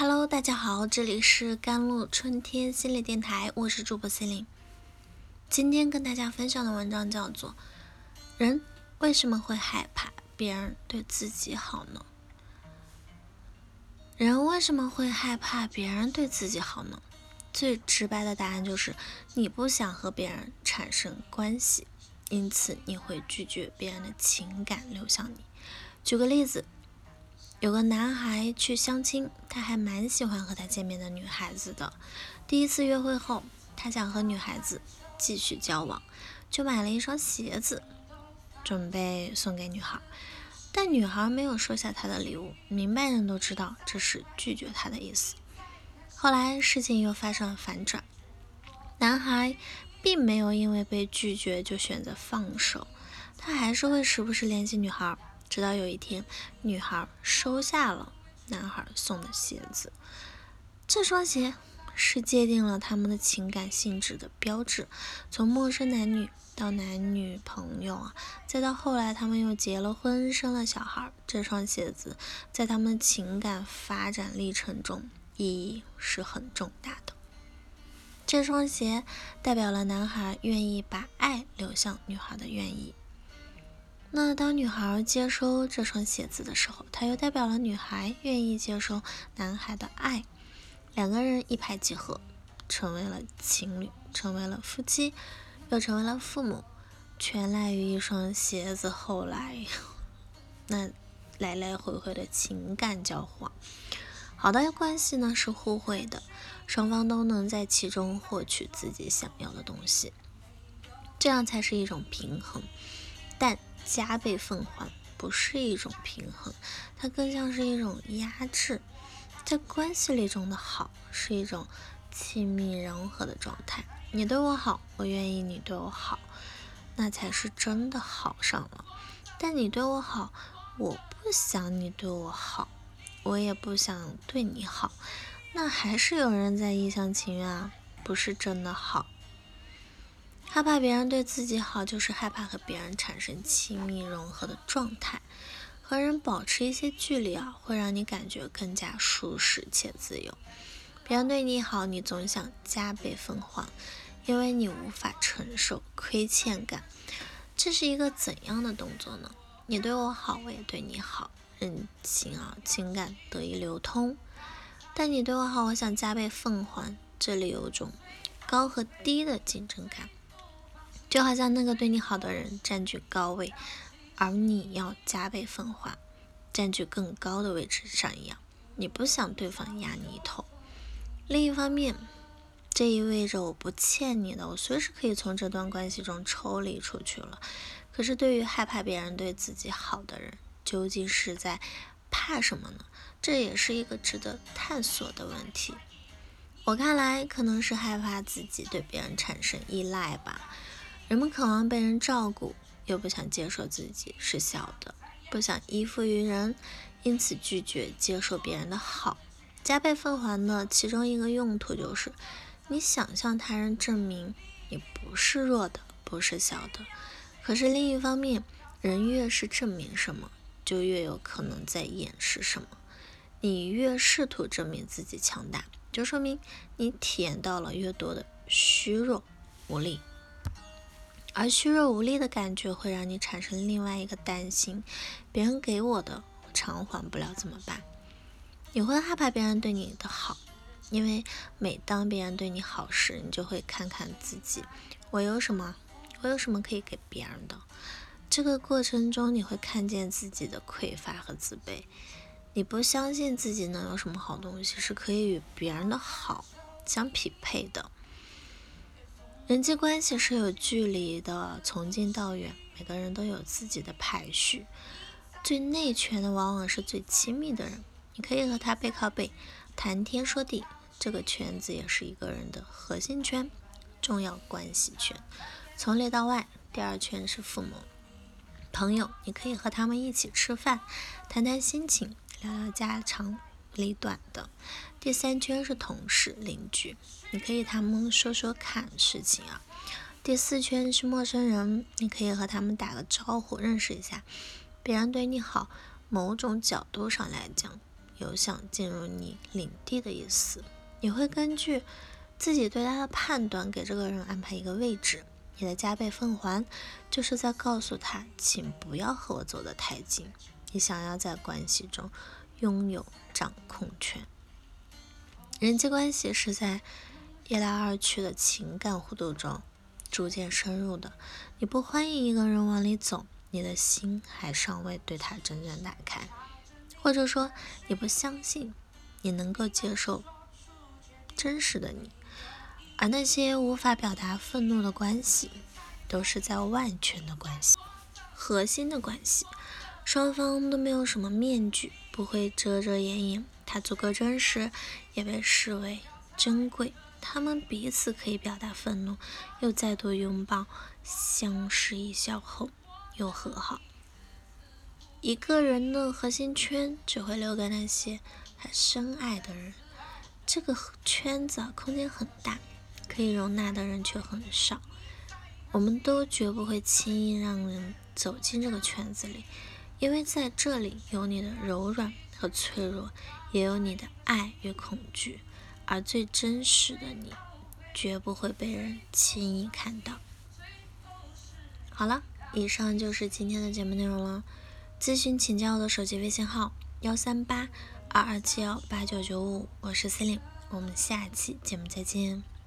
Hello，大家好，这里是甘露春天心理电台，我是主播心灵。今天跟大家分享的文章叫做《人为什么会害怕别人对自己好呢？人为什么会害怕别人对自己好呢？最直白的答案就是你不想和别人产生关系，因此你会拒绝别人的情感流向你。举个例子。有个男孩去相亲，他还蛮喜欢和他见面的女孩子的。第一次约会后，他想和女孩子继续交往，就买了一双鞋子，准备送给女孩。但女孩没有收下他的礼物，明白人都知道这是拒绝他的意思。后来事情又发生了反转，男孩并没有因为被拒绝就选择放手，他还是会时不时联系女孩。直到有一天，女孩收下了男孩送的鞋子。这双鞋是界定了他们的情感性质的标志。从陌生男女到男女朋友啊，再到后来他们又结了婚，生了小孩，这双鞋子在他们情感发展历程中意义是很重大的。这双鞋代表了男孩愿意把爱流向女孩的愿意。那当女孩接收这双鞋子的时候，它又代表了女孩愿意接收男孩的爱，两个人一拍即合，成为了情侣，成为了夫妻，又成为了父母，全赖于一双鞋子。后来，那来来回回的情感交换，好的关系呢是互惠的，双方都能在其中获取自己想要的东西，这样才是一种平衡。但加倍奉还不是一种平衡，它更像是一种压制。在关系里中的好是一种亲密融合的状态。你对我好，我愿意你对我好，那才是真的好上了。但你对我好，我不想你对我好，我也不想对你好，那还是有人在一厢情愿啊，不是真的好。害怕别人对自己好，就是害怕和别人产生亲密融合的状态。和人保持一些距离啊，会让你感觉更加舒适且自由。别人对你好，你总想加倍奉还，因为你无法承受亏欠感。这是一个怎样的动作呢？你对我好，我也对你好，人情啊，情感得以流通。但你对我好，我想加倍奉还，这里有种高和低的竞争感。就好像那个对你好的人占据高位，而你要加倍奉还，占据更高的位置上一样，你不想对方压你一头。另一方面，这意味着我不欠你的，我随时可以从这段关系中抽离出去了。可是对于害怕别人对自己好的人，究竟是在怕什么呢？这也是一个值得探索的问题。我看来，可能是害怕自己对别人产生依赖吧。人们渴望被人照顾，又不想接受自己是小的，不想依附于人，因此拒绝接受别人的好。加倍奉还的其中一个用途就是，你想向他人证明你不是弱的，不是小的。可是另一方面，人越是证明什么，就越有可能在掩饰什么。你越试图证明自己强大，就说明你体验到了越多的虚弱无力。而虚弱无力的感觉会让你产生另外一个担心：别人给我的我偿还不了怎么办？你会害怕别人对你的好，因为每当别人对你好时，你就会看看自己，我有什么？我有什么可以给别人的？这个过程中，你会看见自己的匮乏和自卑，你不相信自己能有什么好东西是可以与别人的好相匹配的。人际关系是有距离的，从近到远，每个人都有自己的排序。最内圈的往往是最亲密的人，你可以和他背靠背，谈天说地。这个圈子也是一个人的核心圈，重要关系圈。从里到外，第二圈是父母、朋友，你可以和他们一起吃饭，谈谈心情，聊聊家常里短的。第三圈是同事、邻居，你可以他们说说看事情啊。第四圈是陌生人，你可以和他们打个招呼，认识一下。别人对你好，某种角度上来讲，有想进入你领地的意思。你会根据自己对他的判断，给这个人安排一个位置。你的加倍奉还，就是在告诉他，请不要和我走得太近。你想要在关系中拥有掌控权。人际关系是在一来二去的情感互动中逐渐深入的。你不欢迎一个人往里走，你的心还尚未对他真正打开，或者说你不相信你能够接受真实的你。而那些无法表达愤怒的关系，都是在外圈的关系，核心的关系，双方都没有什么面具，不会遮遮掩掩，它足够真实，也被视为珍贵。他们彼此可以表达愤怒，又再度拥抱，相视一笑后又和好。一个人的核心圈只会留给那些他深爱的人，这个圈子空间很大。可以容纳的人却很少，我们都绝不会轻易让人走进这个圈子里，因为在这里有你的柔软和脆弱，也有你的爱与恐惧，而最真实的你，绝不会被人轻易看到。好了，以上就是今天的节目内容了。咨询请加我的手机微信号：幺三八二二七幺八九九五，我是 c e l i n e 我们下期节目再见。